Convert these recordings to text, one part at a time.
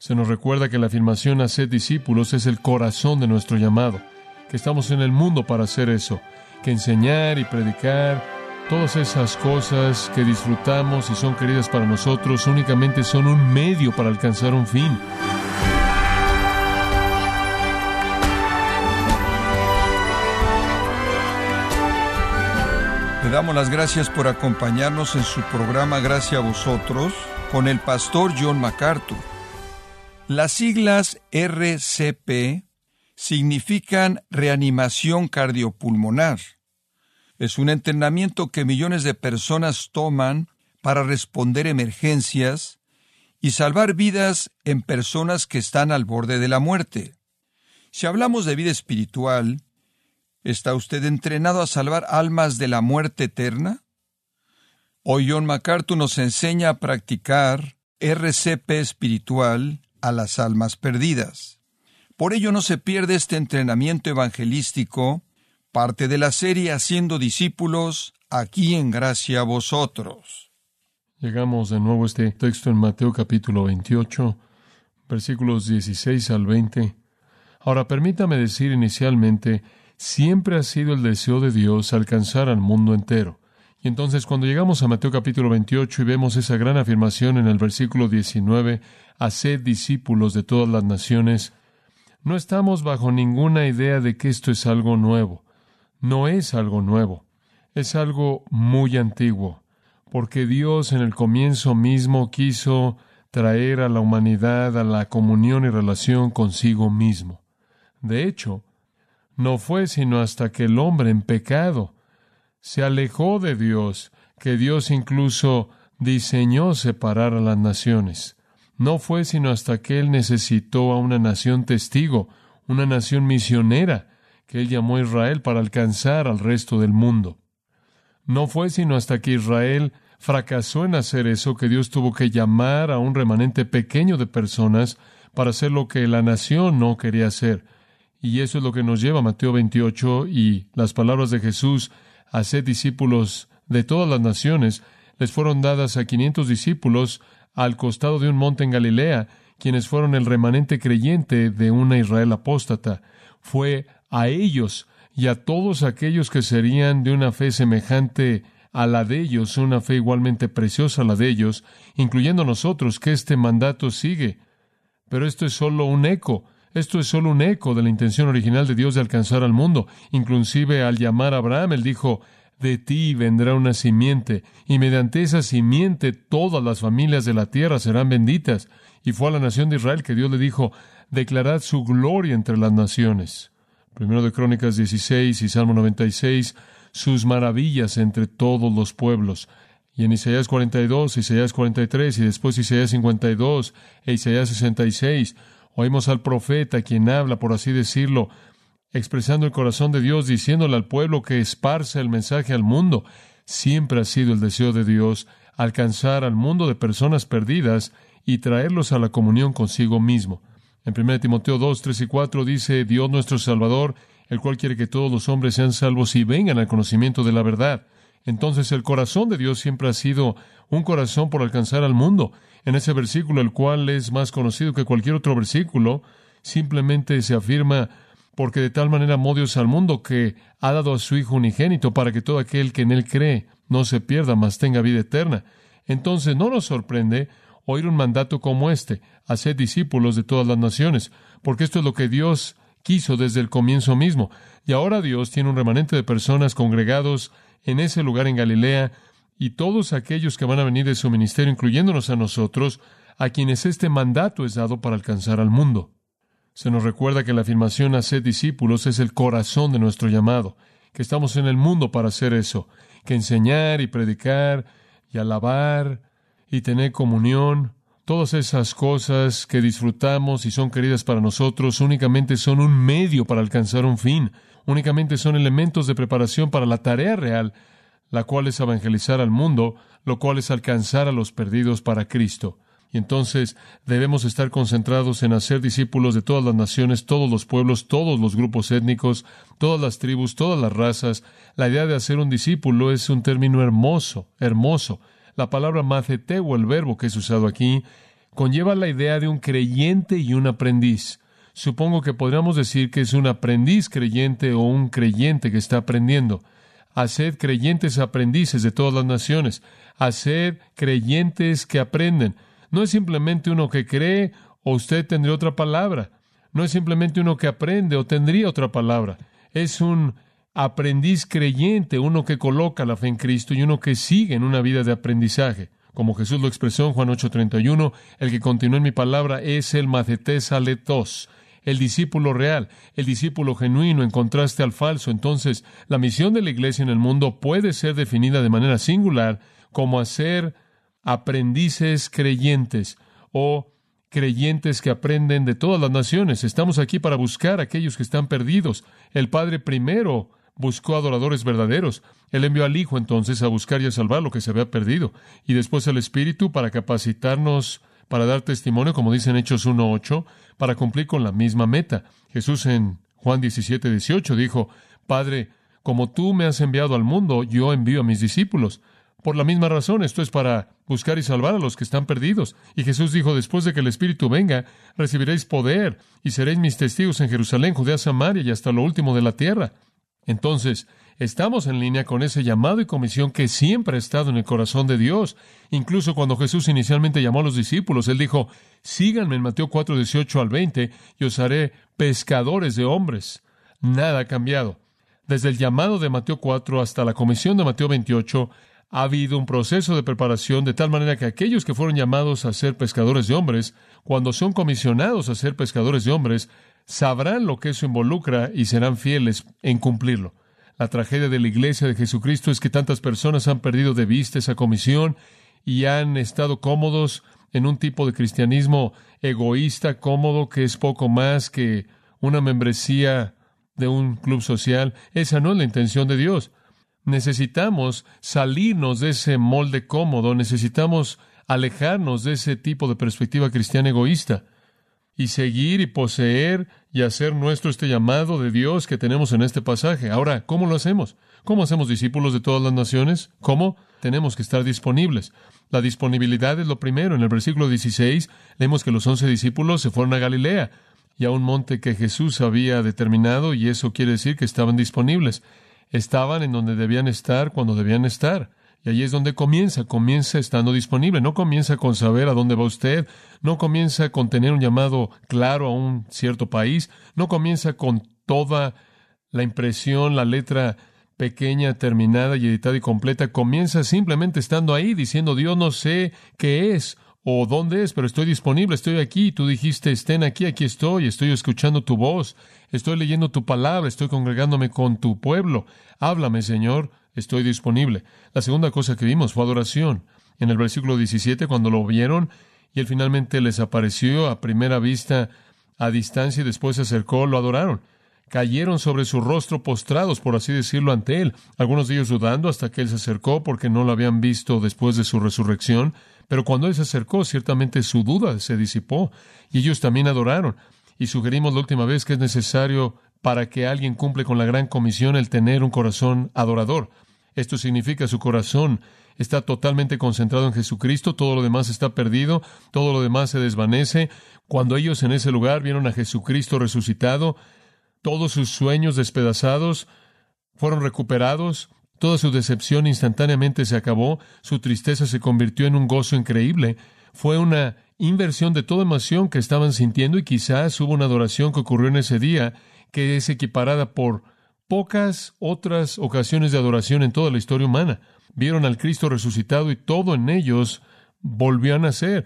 Se nos recuerda que la afirmación hacer discípulos es el corazón de nuestro llamado, que estamos en el mundo para hacer eso, que enseñar y predicar, todas esas cosas que disfrutamos y son queridas para nosotros únicamente son un medio para alcanzar un fin. Le damos las gracias por acompañarnos en su programa Gracias a vosotros con el pastor John MacArthur. Las siglas RCP significan reanimación cardiopulmonar. Es un entrenamiento que millones de personas toman para responder emergencias y salvar vidas en personas que están al borde de la muerte. Si hablamos de vida espiritual, ¿Está usted entrenado a salvar almas de la muerte eterna? Hoy John MacArthur nos enseña a practicar RCP espiritual a las almas perdidas. Por ello no se pierde este entrenamiento evangelístico, parte de la serie Haciendo discípulos, aquí en gracia a vosotros. Llegamos de nuevo a este texto en Mateo capítulo 28, versículos 16 al 20. Ahora permítame decir inicialmente siempre ha sido el deseo de Dios alcanzar al mundo entero. Y entonces cuando llegamos a Mateo capítulo 28 y vemos esa gran afirmación en el versículo 19, haced discípulos de todas las naciones, no estamos bajo ninguna idea de que esto es algo nuevo. No es algo nuevo, es algo muy antiguo, porque Dios en el comienzo mismo quiso traer a la humanidad a la comunión y relación consigo mismo. De hecho, no fue sino hasta que el hombre en pecado se alejó de Dios, que Dios incluso diseñó separar a las naciones. No fue sino hasta que Él necesitó a una nación testigo, una nación misionera, que Él llamó a Israel para alcanzar al resto del mundo. No fue sino hasta que Israel fracasó en hacer eso que Dios tuvo que llamar a un remanente pequeño de personas para hacer lo que la nación no quería hacer, y eso es lo que nos lleva a Mateo 28 y las palabras de Jesús, haced discípulos de todas las naciones, les fueron dadas a quinientos discípulos al costado de un monte en Galilea, quienes fueron el remanente creyente de una Israel apóstata. Fue a ellos y a todos aquellos que serían de una fe semejante a la de ellos, una fe igualmente preciosa a la de ellos, incluyendo nosotros, que este mandato sigue. Pero esto es solo un eco. Esto es solo un eco de la intención original de Dios de alcanzar al mundo. Inclusive al llamar a Abraham, él dijo, de ti vendrá una simiente, y mediante esa simiente todas las familias de la tierra serán benditas. Y fue a la nación de Israel que Dios le dijo, declarad su gloria entre las naciones. Primero de Crónicas 16 y Salmo 96, sus maravillas entre todos los pueblos. Y en Isaías 42, Isaías 43 y después Isaías 52 e Isaías 66, Oímos al profeta quien habla, por así decirlo, expresando el corazón de Dios, diciéndole al pueblo que esparce el mensaje al mundo. Siempre ha sido el deseo de Dios alcanzar al mundo de personas perdidas y traerlos a la comunión consigo mismo. En 1 Timoteo 2, 3 y 4 dice, Dios nuestro Salvador, el cual quiere que todos los hombres sean salvos y vengan al conocimiento de la verdad. Entonces el corazón de Dios siempre ha sido un corazón por alcanzar al mundo. En ese versículo, el cual es más conocido que cualquier otro versículo, simplemente se afirma porque de tal manera amó Dios al mundo que ha dado a su Hijo unigénito para que todo aquel que en él cree no se pierda, mas tenga vida eterna. Entonces no nos sorprende oír un mandato como este, hacer discípulos de todas las naciones, porque esto es lo que Dios quiso desde el comienzo mismo. Y ahora Dios tiene un remanente de personas congregados en ese lugar en Galilea, y todos aquellos que van a venir de su ministerio, incluyéndonos a nosotros, a quienes este mandato es dado para alcanzar al mundo. Se nos recuerda que la afirmación hacer discípulos es el corazón de nuestro llamado, que estamos en el mundo para hacer eso, que enseñar y predicar y alabar y tener comunión, todas esas cosas que disfrutamos y son queridas para nosotros únicamente son un medio para alcanzar un fin, únicamente son elementos de preparación para la tarea real la cual es evangelizar al mundo, lo cual es alcanzar a los perdidos para Cristo. Y entonces debemos estar concentrados en hacer discípulos de todas las naciones, todos los pueblos, todos los grupos étnicos, todas las tribus, todas las razas. La idea de hacer un discípulo es un término hermoso, hermoso. La palabra maceteo, el verbo que es usado aquí, conlleva la idea de un creyente y un aprendiz. Supongo que podríamos decir que es un aprendiz creyente o un creyente que está aprendiendo. Haced creyentes aprendices de todas las naciones. Haced creyentes que aprenden. No es simplemente uno que cree o usted tendría otra palabra. No es simplemente uno que aprende o tendría otra palabra. Es un aprendiz creyente, uno que coloca la fe en Cristo y uno que sigue en una vida de aprendizaje. Como Jesús lo expresó en Juan 8:31, el que continúa en mi palabra es el macetes aletos, el discípulo real, el discípulo genuino en contraste al falso. Entonces, la misión de la iglesia en el mundo puede ser definida de manera singular como hacer aprendices creyentes o creyentes que aprenden de todas las naciones. Estamos aquí para buscar a aquellos que están perdidos. El Padre primero buscó adoradores verdaderos. Él envió al Hijo entonces a buscar y a salvar lo que se había perdido. Y después al Espíritu para capacitarnos para dar testimonio, como dicen Hechos 1.8, para cumplir con la misma meta. Jesús en Juan 17.18 dijo, Padre, como tú me has enviado al mundo, yo envío a mis discípulos. Por la misma razón, esto es para buscar y salvar a los que están perdidos. Y Jesús dijo, después de que el Espíritu venga, recibiréis poder y seréis mis testigos en Jerusalén, Judea, Samaria y hasta lo último de la tierra. Entonces, estamos en línea con ese llamado y comisión que siempre ha estado en el corazón de Dios. Incluso cuando Jesús inicialmente llamó a los discípulos, Él dijo, síganme en Mateo 4, 18 al 20 y os haré pescadores de hombres. Nada ha cambiado. Desde el llamado de Mateo 4 hasta la comisión de Mateo 28, ha habido un proceso de preparación de tal manera que aquellos que fueron llamados a ser pescadores de hombres, cuando son comisionados a ser pescadores de hombres, sabrán lo que eso involucra y serán fieles en cumplirlo. La tragedia de la iglesia de Jesucristo es que tantas personas han perdido de vista esa comisión y han estado cómodos en un tipo de cristianismo egoísta, cómodo, que es poco más que una membresía de un club social. Esa no es la intención de Dios. Necesitamos salirnos de ese molde cómodo, necesitamos alejarnos de ese tipo de perspectiva cristiana egoísta y seguir y poseer y hacer nuestro este llamado de Dios que tenemos en este pasaje. Ahora, ¿cómo lo hacemos? ¿Cómo hacemos discípulos de todas las naciones? ¿Cómo? Tenemos que estar disponibles. La disponibilidad es lo primero. En el versículo 16 leemos que los once discípulos se fueron a Galilea y a un monte que Jesús había determinado y eso quiere decir que estaban disponibles estaban en donde debían estar cuando debían estar. Y allí es donde comienza, comienza estando disponible, no comienza con saber a dónde va usted, no comienza con tener un llamado claro a un cierto país, no comienza con toda la impresión, la letra pequeña, terminada y editada y completa, comienza simplemente estando ahí, diciendo, Dios no sé qué es o dónde es, pero estoy disponible, estoy aquí, tú dijiste, estén aquí, aquí estoy, estoy escuchando tu voz, estoy leyendo tu palabra, estoy congregándome con tu pueblo, háblame, Señor, estoy disponible. La segunda cosa que vimos fue adoración. En el versículo 17, cuando lo vieron, y él finalmente les apareció a primera vista a distancia y después se acercó, lo adoraron. Cayeron sobre su rostro postrados, por así decirlo, ante él, algunos de ellos dudando hasta que él se acercó porque no lo habían visto después de su resurrección. Pero cuando él se acercó, ciertamente su duda se disipó y ellos también adoraron. Y sugerimos la última vez que es necesario para que alguien cumple con la gran comisión el tener un corazón adorador. Esto significa su corazón está totalmente concentrado en Jesucristo, todo lo demás está perdido, todo lo demás se desvanece. Cuando ellos en ese lugar vieron a Jesucristo resucitado, todos sus sueños despedazados fueron recuperados, Toda su decepción instantáneamente se acabó, su tristeza se convirtió en un gozo increíble. Fue una inversión de toda emoción que estaban sintiendo y quizás hubo una adoración que ocurrió en ese día que es equiparada por pocas otras ocasiones de adoración en toda la historia humana. Vieron al Cristo resucitado y todo en ellos volvió a nacer.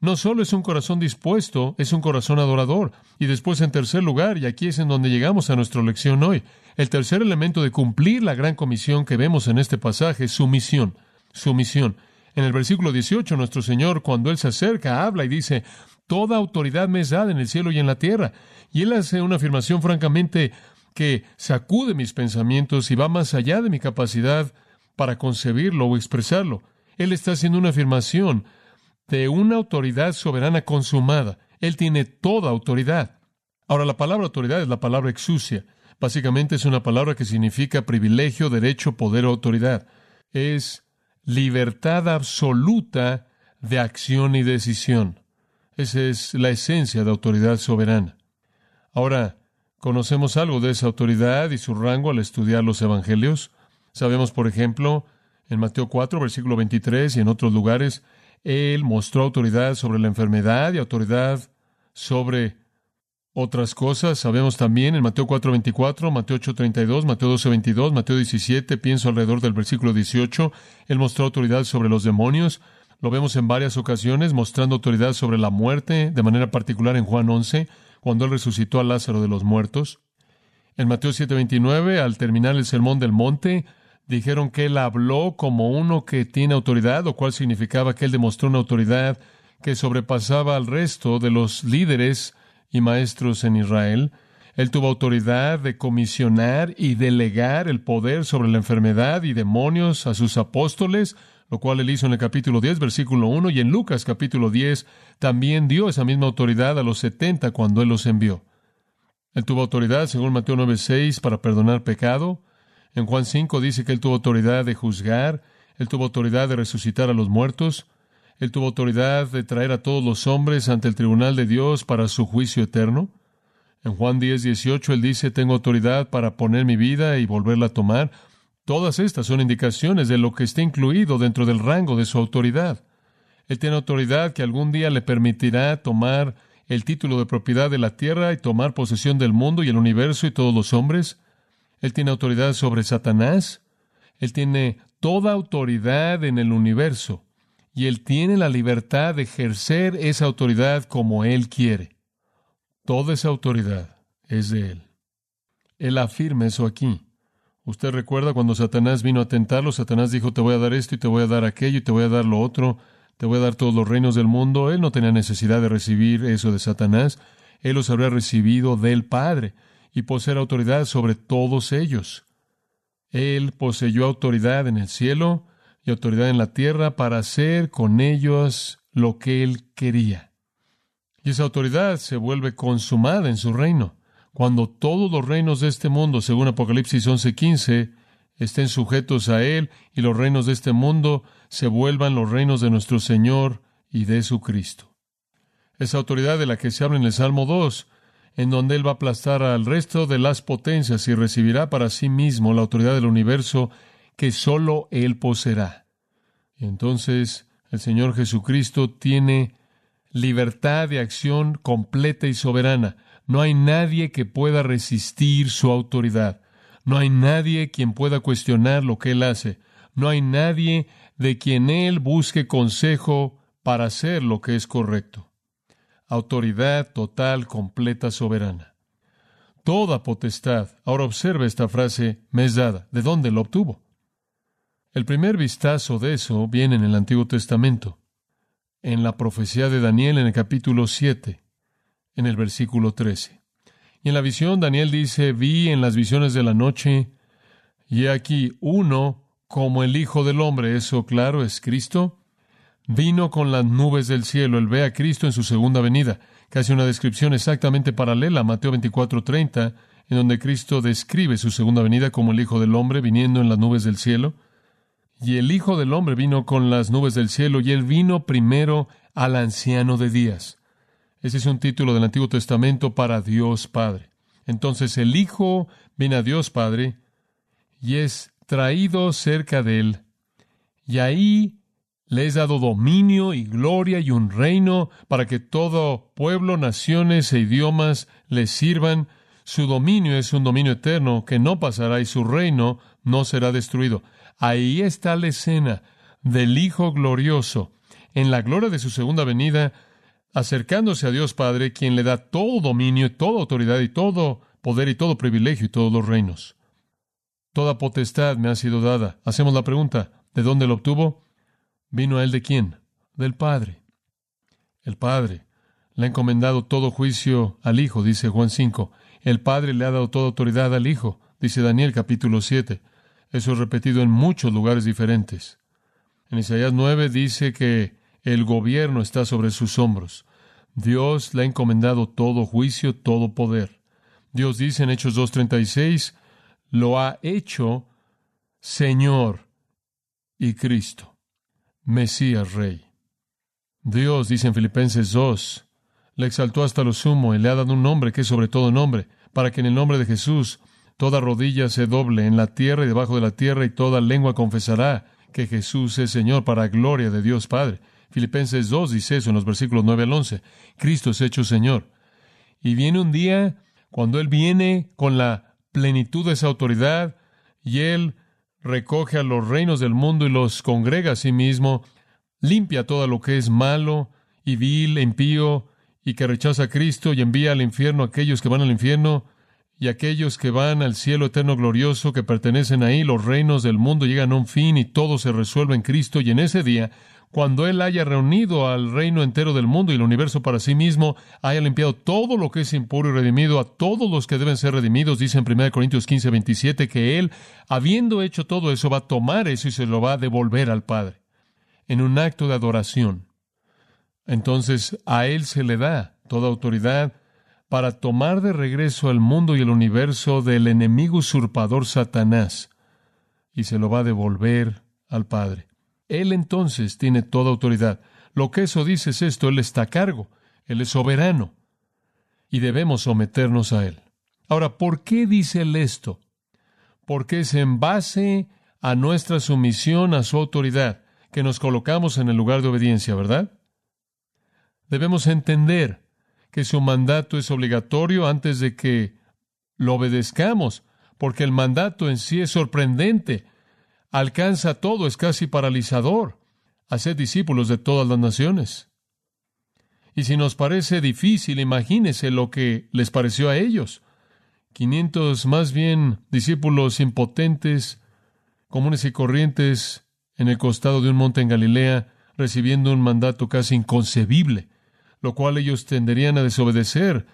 No solo es un corazón dispuesto, es un corazón adorador. Y después, en tercer lugar, y aquí es en donde llegamos a nuestra lección hoy, el tercer elemento de cumplir la gran comisión que vemos en este pasaje es su misión. Su misión. En el versículo 18, nuestro Señor, cuando Él se acerca, habla y dice, Toda autoridad me es dada en el cielo y en la tierra. Y Él hace una afirmación francamente que sacude mis pensamientos y va más allá de mi capacidad para concebirlo o expresarlo. Él está haciendo una afirmación de una autoridad soberana consumada. Él tiene toda autoridad. Ahora, la palabra autoridad es la palabra exucia. Básicamente es una palabra que significa privilegio, derecho, poder o autoridad. Es libertad absoluta de acción y decisión. Esa es la esencia de autoridad soberana. Ahora, conocemos algo de esa autoridad y su rango al estudiar los evangelios. Sabemos, por ejemplo, en Mateo 4, versículo 23 y en otros lugares, Él mostró autoridad sobre la enfermedad y autoridad sobre otras cosas. Sabemos también en Mateo 4, 24, Mateo 8, 32, Mateo 12, 22, Mateo 17, pienso alrededor del versículo 18, Él mostró autoridad sobre los demonios. Lo vemos en varias ocasiones mostrando autoridad sobre la muerte, de manera particular en Juan 11, cuando Él resucitó a Lázaro de los muertos. En Mateo 7, 29, al terminar el sermón del monte, dijeron que él habló como uno que tiene autoridad, lo cual significaba que él demostró una autoridad que sobrepasaba al resto de los líderes y maestros en Israel. Él tuvo autoridad de comisionar y delegar el poder sobre la enfermedad y demonios a sus apóstoles, lo cual él hizo en el capítulo 10, versículo 1, y en Lucas capítulo 10 también dio esa misma autoridad a los setenta cuando él los envió. Él tuvo autoridad, según Mateo 9:6, para perdonar pecado, en Juan 5 dice que Él tuvo autoridad de juzgar, Él tuvo autoridad de resucitar a los muertos, Él tuvo autoridad de traer a todos los hombres ante el tribunal de Dios para su juicio eterno. En Juan 10, 18 Él dice, tengo autoridad para poner mi vida y volverla a tomar. Todas estas son indicaciones de lo que está incluido dentro del rango de su autoridad. Él tiene autoridad que algún día le permitirá tomar el título de propiedad de la tierra y tomar posesión del mundo y el universo y todos los hombres. Él tiene autoridad sobre Satanás. Él tiene toda autoridad en el universo. Y Él tiene la libertad de ejercer esa autoridad como Él quiere. Toda esa autoridad es de Él. Él afirma eso aquí. Usted recuerda cuando Satanás vino a tentarlo, Satanás dijo, te voy a dar esto y te voy a dar aquello y te voy a dar lo otro, te voy a dar todos los reinos del mundo. Él no tenía necesidad de recibir eso de Satanás, él los habría recibido del Padre y poseer autoridad sobre todos ellos. Él poseyó autoridad en el cielo y autoridad en la tierra para hacer con ellos lo que él quería. Y esa autoridad se vuelve consumada en su reino. Cuando todos los reinos de este mundo, según Apocalipsis 11:15, estén sujetos a Él y los reinos de este mundo se vuelvan los reinos de nuestro Señor y de su Cristo. Esa autoridad de la que se habla en el Salmo 2 en donde Él va a aplastar al resto de las potencias y recibirá para sí mismo la autoridad del universo que sólo Él poseerá. Y entonces el Señor Jesucristo tiene libertad de acción completa y soberana. No hay nadie que pueda resistir su autoridad. No hay nadie quien pueda cuestionar lo que Él hace. No hay nadie de quien Él busque consejo para hacer lo que es correcto autoridad total, completa, soberana. Toda potestad. Ahora observe esta frase, me es dada. ¿De dónde lo obtuvo? El primer vistazo de eso viene en el Antiguo Testamento, en la profecía de Daniel en el capítulo 7, en el versículo 13. Y en la visión Daniel dice, vi en las visiones de la noche, y aquí uno como el Hijo del Hombre, eso claro es Cristo, vino con las nubes del cielo. Él ve a Cristo en su segunda venida. Casi una descripción exactamente paralela a Mateo 24:30, en donde Cristo describe su segunda venida como el Hijo del Hombre viniendo en las nubes del cielo. Y el Hijo del Hombre vino con las nubes del cielo y él vino primero al anciano de días. Ese es un título del Antiguo Testamento para Dios Padre. Entonces el Hijo viene a Dios Padre y es traído cerca de él. Y ahí le es dado dominio y gloria y un reino para que todo pueblo, naciones e idiomas le sirvan. Su dominio es un dominio eterno que no pasará y su reino no será destruido. Ahí está la escena del Hijo glorioso, en la gloria de su segunda venida, acercándose a Dios Padre, quien le da todo dominio, y toda autoridad y todo poder y todo privilegio y todos los reinos. Toda potestad me ha sido dada. Hacemos la pregunta, ¿de dónde lo obtuvo? ¿Vino a él de quién? Del Padre. El Padre le ha encomendado todo juicio al Hijo, dice Juan 5. El Padre le ha dado toda autoridad al Hijo, dice Daniel capítulo 7. Eso es repetido en muchos lugares diferentes. En Isaías 9 dice que el gobierno está sobre sus hombros. Dios le ha encomendado todo juicio, todo poder. Dios dice en Hechos 2.36, lo ha hecho Señor y Cristo. Mesías Rey. Dios, dice en Filipenses 2, le exaltó hasta lo sumo y le ha dado un nombre que es sobre todo nombre, para que en el nombre de Jesús toda rodilla se doble en la tierra y debajo de la tierra y toda lengua confesará que Jesús es Señor para gloria de Dios Padre. Filipenses 2 dice eso en los versículos 9 al 11. Cristo es hecho Señor. Y viene un día cuando Él viene con la plenitud de esa autoridad y Él recoge a los reinos del mundo y los congrega a sí mismo, limpia todo lo que es malo y vil, impío, y que rechaza a Cristo y envía al infierno a aquellos que van al infierno y aquellos que van al cielo eterno glorioso que pertenecen ahí, los reinos del mundo llegan a un fin y todo se resuelve en Cristo y en ese día, cuando Él haya reunido al reino entero del mundo y el universo para sí mismo, haya limpiado todo lo que es impuro y redimido a todos los que deben ser redimidos, dice en 1 Corintios 15, 27, que Él, habiendo hecho todo eso, va a tomar eso y se lo va a devolver al Padre en un acto de adoración. Entonces a Él se le da toda autoridad para tomar de regreso al mundo y el universo del enemigo usurpador Satanás, y se lo va a devolver al Padre. Él entonces tiene toda autoridad. Lo que eso dice es esto, Él está a cargo, Él es soberano, y debemos someternos a Él. Ahora, ¿por qué dice Él esto? Porque es en base a nuestra sumisión a su autoridad que nos colocamos en el lugar de obediencia, ¿verdad? Debemos entender que su mandato es obligatorio antes de que lo obedezcamos, porque el mandato en sí es sorprendente, alcanza todo, es casi paralizador. Haced discípulos de todas las naciones. Y si nos parece difícil, imagínese lo que les pareció a ellos. Quinientos más bien discípulos impotentes, comunes y corrientes, en el costado de un monte en Galilea, recibiendo un mandato casi inconcebible lo cual ellos tenderían a desobedecer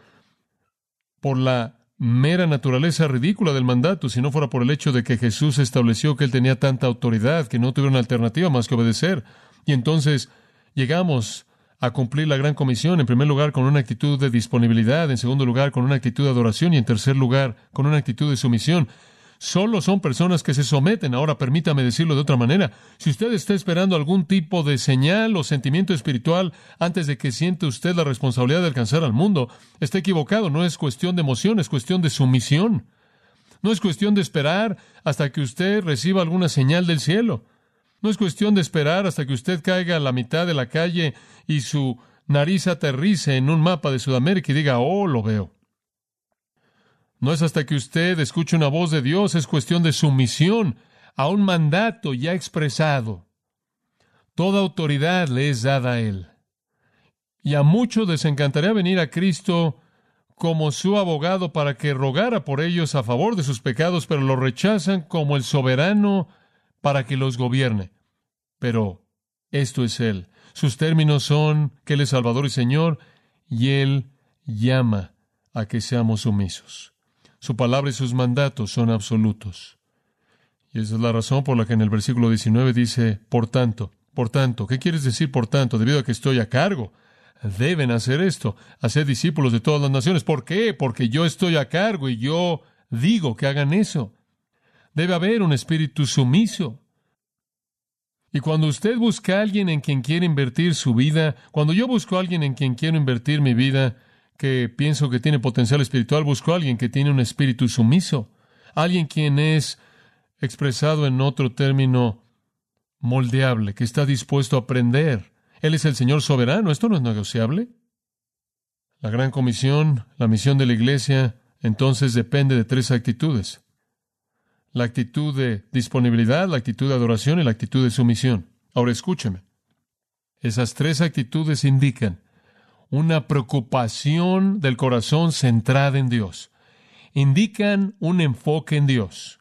por la mera naturaleza ridícula del mandato, si no fuera por el hecho de que Jesús estableció que él tenía tanta autoridad que no tuvieron alternativa más que obedecer. Y entonces llegamos a cumplir la gran comisión, en primer lugar con una actitud de disponibilidad, en segundo lugar con una actitud de adoración y en tercer lugar con una actitud de sumisión. Solo son personas que se someten. Ahora permítame decirlo de otra manera. Si usted está esperando algún tipo de señal o sentimiento espiritual antes de que siente usted la responsabilidad de alcanzar al mundo, está equivocado. No es cuestión de emoción, es cuestión de sumisión. No es cuestión de esperar hasta que usted reciba alguna señal del cielo. No es cuestión de esperar hasta que usted caiga a la mitad de la calle y su nariz aterrice en un mapa de Sudamérica y diga, oh, lo veo. No es hasta que usted escuche una voz de Dios, es cuestión de sumisión a un mandato ya expresado. Toda autoridad le es dada a Él. Y a muchos les encantaría venir a Cristo como su abogado para que rogara por ellos a favor de sus pecados, pero lo rechazan como el soberano para que los gobierne. Pero esto es Él. Sus términos son que Él es Salvador y Señor, y Él llama a que seamos sumisos. Su palabra y sus mandatos son absolutos. Y esa es la razón por la que en el versículo 19 dice, por tanto, por tanto, ¿qué quieres decir por tanto? Debido a que estoy a cargo. Deben hacer esto, hacer discípulos de todas las naciones. ¿Por qué? Porque yo estoy a cargo y yo digo que hagan eso. Debe haber un espíritu sumiso. Y cuando usted busca a alguien en quien quiere invertir su vida, cuando yo busco a alguien en quien quiero invertir mi vida, que pienso que tiene potencial espiritual, busco a alguien que tiene un espíritu sumiso, alguien quien es expresado en otro término moldeable, que está dispuesto a aprender. Él es el Señor soberano, esto no es negociable. La gran comisión, la misión de la iglesia, entonces depende de tres actitudes. La actitud de disponibilidad, la actitud de adoración y la actitud de sumisión. Ahora escúcheme. Esas tres actitudes indican una preocupación del corazón centrada en Dios. Indican un enfoque en Dios.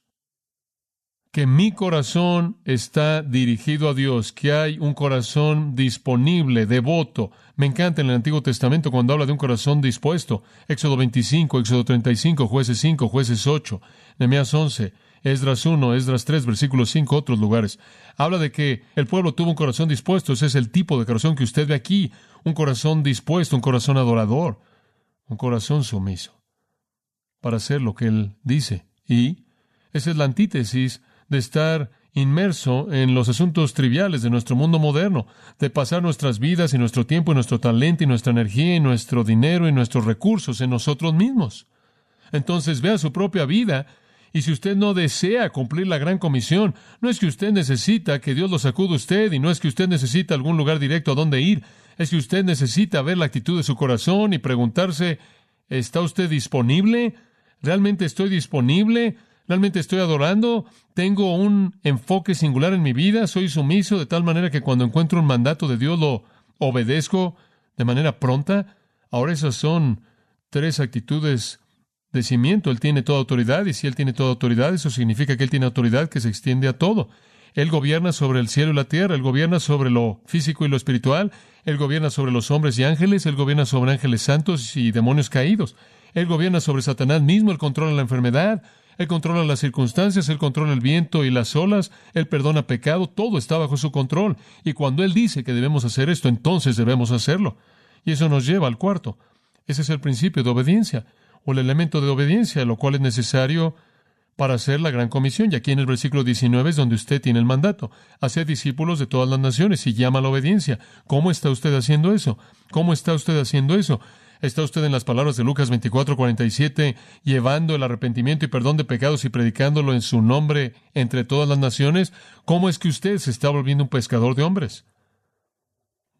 Que mi corazón está dirigido a Dios, que hay un corazón disponible, devoto. Me encanta en el Antiguo Testamento cuando habla de un corazón dispuesto. Éxodo 25, Éxodo 35, Jueces 5, Jueces 8, Nehemías 11, Esdras 1, Esdras 3, versículo 5, otros lugares. Habla de que el pueblo tuvo un corazón dispuesto. Ese es el tipo de corazón que usted ve aquí un corazón dispuesto, un corazón adorador, un corazón sumiso para hacer lo que Él dice. Y esa es la antítesis de estar inmerso en los asuntos triviales de nuestro mundo moderno, de pasar nuestras vidas y nuestro tiempo y nuestro talento y nuestra energía y nuestro dinero y nuestros recursos en nosotros mismos. Entonces vea su propia vida y si usted no desea cumplir la gran comisión, no es que usted necesita que Dios lo sacude a usted y no es que usted necesita algún lugar directo a donde ir, es que usted necesita ver la actitud de su corazón y preguntarse, ¿está usted disponible? ¿Realmente estoy disponible? ¿Realmente estoy adorando? ¿Tengo un enfoque singular en mi vida? ¿Soy sumiso de tal manera que cuando encuentro un mandato de Dios lo obedezco de manera pronta? Ahora esas son tres actitudes Él tiene toda autoridad y si Él tiene toda autoridad, eso significa que Él tiene autoridad que se extiende a todo. Él gobierna sobre el cielo y la tierra, Él gobierna sobre lo físico y lo espiritual, Él gobierna sobre los hombres y ángeles, Él gobierna sobre ángeles santos y demonios caídos, Él gobierna sobre Satanás mismo, Él controla la enfermedad, él controla las circunstancias, Él controla el viento y las olas, Él perdona pecado, todo está bajo su control. Y cuando Él dice que debemos hacer esto, entonces debemos hacerlo. Y eso nos lleva al cuarto. Ese es el principio de obediencia, o el elemento de obediencia, lo cual es necesario para hacer la gran comisión. Y aquí en el versículo 19 es donde usted tiene el mandato. Hacer discípulos de todas las naciones y llama a la obediencia. ¿Cómo está usted haciendo eso? ¿Cómo está usted haciendo eso? ¿Está usted en las palabras de Lucas 24, 47, llevando el arrepentimiento y perdón de pecados y predicándolo en su nombre entre todas las naciones? ¿Cómo es que usted se está volviendo un pescador de hombres?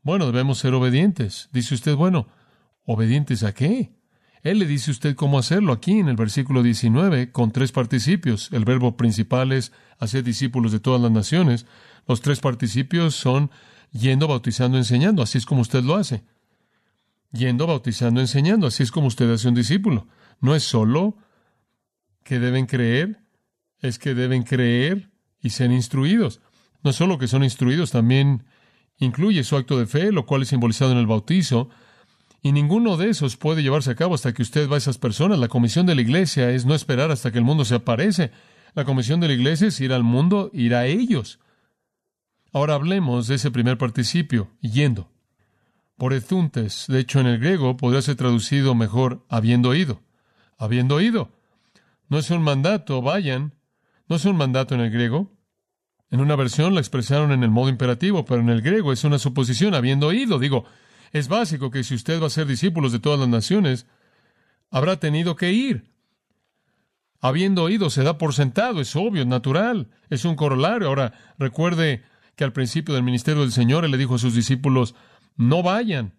Bueno, debemos ser obedientes. Dice usted, bueno, ¿obedientes a qué? Él le dice a usted cómo hacerlo aquí en el versículo 19 con tres participios. El verbo principal es hacer discípulos de todas las naciones. Los tres participios son yendo, bautizando, enseñando. Así es como usted lo hace yendo, bautizando, enseñando. Así es como usted hace un discípulo. No es solo que deben creer, es que deben creer y ser instruidos. No solo que son instruidos, también incluye su acto de fe, lo cual es simbolizado en el bautizo. Y ninguno de esos puede llevarse a cabo hasta que usted va a esas personas. La comisión de la iglesia es no esperar hasta que el mundo se aparece. La comisión de la iglesia es ir al mundo, ir a ellos. Ahora hablemos de ese primer participio, yendo por ezuntes. De hecho, en el griego podría ser traducido mejor habiendo oído. Habiendo oído. No es un mandato, vayan. No es un mandato en el griego. En una versión la expresaron en el modo imperativo, pero en el griego es una suposición, habiendo oído. Digo, es básico que si usted va a ser discípulos de todas las naciones, habrá tenido que ir. Habiendo oído se da por sentado, es obvio, es natural, es un corolario. Ahora, recuerde que al principio del ministerio del Señor Él le dijo a sus discípulos, no vayan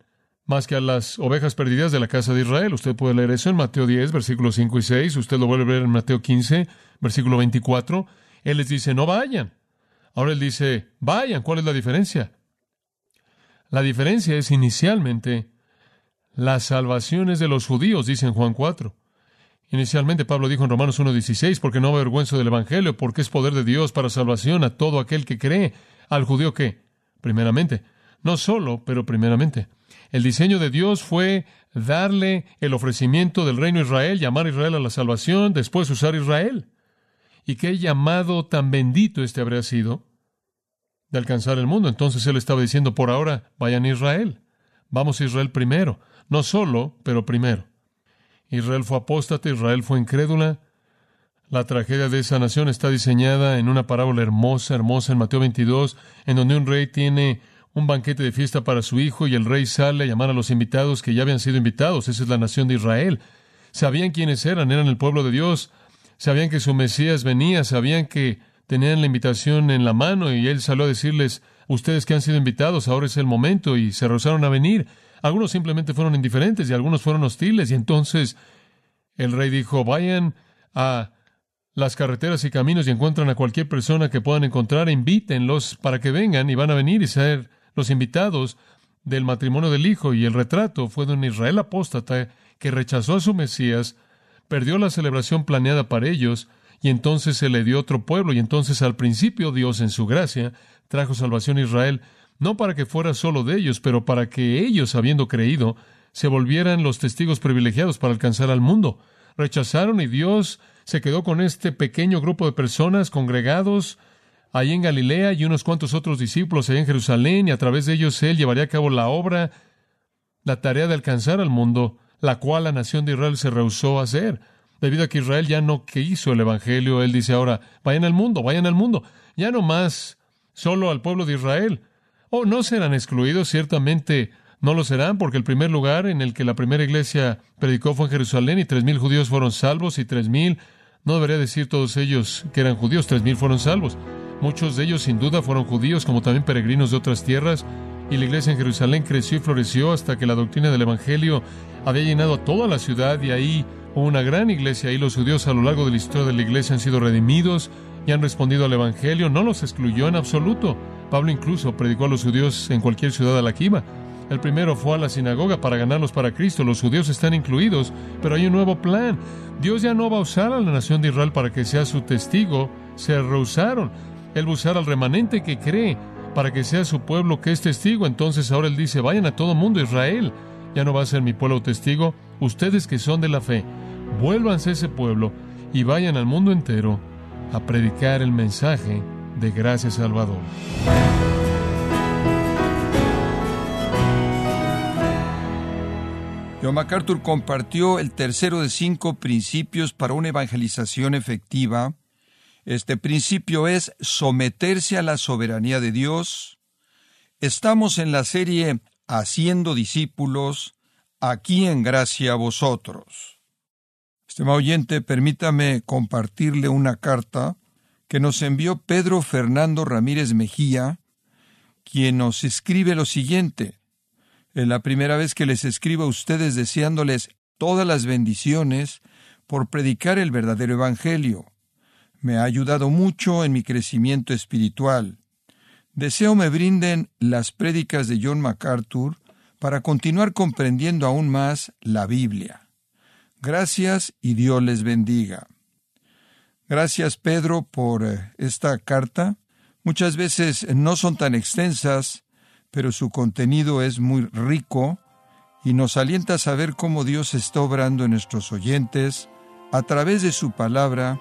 más que a las ovejas perdidas de la casa de Israel. Usted puede leer eso en Mateo 10, versículos 5 y 6. Usted lo vuelve a ver en Mateo 15, versículo 24. Él les dice, no vayan. Ahora él dice, vayan. ¿Cuál es la diferencia? La diferencia es inicialmente las salvaciones de los judíos, dice en Juan 4. Inicialmente Pablo dijo en Romanos 1.16, porque no avergüenzo del Evangelio, porque es poder de Dios para salvación a todo aquel que cree. Al judío que, primeramente, no solo, pero primeramente. El diseño de Dios fue darle el ofrecimiento del reino Israel, llamar Israel a la salvación, después usar Israel. Y qué llamado tan bendito este habría sido alcanzar el mundo. Entonces él estaba diciendo, por ahora, vayan a Israel. Vamos a Israel primero. No solo, pero primero. Israel fue apóstata, Israel fue incrédula. La tragedia de esa nación está diseñada en una parábola hermosa, hermosa en Mateo 22, en donde un rey tiene un banquete de fiesta para su hijo y el rey sale a llamar a los invitados que ya habían sido invitados. Esa es la nación de Israel. Sabían quiénes eran, eran el pueblo de Dios. Sabían que su Mesías venía, sabían que tenían la invitación en la mano y él salió a decirles, ustedes que han sido invitados, ahora es el momento y se rehusaron a venir. Algunos simplemente fueron indiferentes y algunos fueron hostiles y entonces el rey dijo, vayan a las carreteras y caminos y encuentran a cualquier persona que puedan encontrar, invítenlos para que vengan y van a venir y ser los invitados del matrimonio del Hijo y el retrato fue de un Israel apóstata que rechazó a su Mesías, perdió la celebración planeada para ellos y entonces se le dio otro pueblo y entonces al principio Dios en su gracia trajo salvación a Israel, no para que fuera solo de ellos, pero para que ellos, habiendo creído, se volvieran los testigos privilegiados para alcanzar al mundo. Rechazaron y Dios se quedó con este pequeño grupo de personas congregados allí en Galilea y unos cuantos otros discípulos allá en Jerusalén, y a través de ellos él llevaría a cabo la obra, la tarea de alcanzar al mundo, la cual la nación de Israel se rehusó a hacer. Debido a que Israel ya no quiso el Evangelio, él dice ahora, vayan al mundo, vayan al mundo. Ya no más solo al pueblo de Israel. Oh, no serán excluidos, ciertamente no lo serán, porque el primer lugar en el que la primera iglesia predicó fue en Jerusalén y tres mil judíos fueron salvos y tres mil, no debería decir todos ellos que eran judíos, tres mil fueron salvos. Muchos de ellos sin duda fueron judíos, como también peregrinos de otras tierras, y la iglesia en Jerusalén creció y floreció hasta que la doctrina del Evangelio había llenado toda la ciudad y ahí hubo una gran iglesia y los judíos a lo largo de la historia de la iglesia han sido redimidos y han respondido al Evangelio, no los excluyó en absoluto. Pablo incluso predicó a los judíos en cualquier ciudad a la que iba. El primero fue a la sinagoga para ganarlos para Cristo. Los judíos están incluidos, pero hay un nuevo plan. Dios ya no va a usar a la nación de Israel para que sea su testigo. Se rehusaron. Él va a usar al remanente que cree para que sea su pueblo que es testigo. Entonces ahora él dice, vayan a todo mundo, Israel. Ya no va a ser mi pueblo testigo. Ustedes que son de la fe, vuélvanse a ese pueblo y vayan al mundo entero a predicar el mensaje de gracia Salvador. John MacArthur compartió el tercero de cinco principios para una evangelización efectiva. Este principio es someterse a la soberanía de Dios. Estamos en la serie Haciendo discípulos, aquí en gracia a vosotros. Estimado oyente, permítame compartirle una carta que nos envió Pedro Fernando Ramírez Mejía, quien nos escribe lo siguiente. Es la primera vez que les escribo a ustedes deseándoles todas las bendiciones por predicar el verdadero Evangelio. Me ha ayudado mucho en mi crecimiento espiritual. Deseo me brinden las prédicas de John MacArthur para continuar comprendiendo aún más la Biblia. Gracias y Dios les bendiga. Gracias Pedro por eh, esta carta. Muchas veces no son tan extensas, pero su contenido es muy rico y nos alienta a saber cómo Dios está obrando en nuestros oyentes a través de su palabra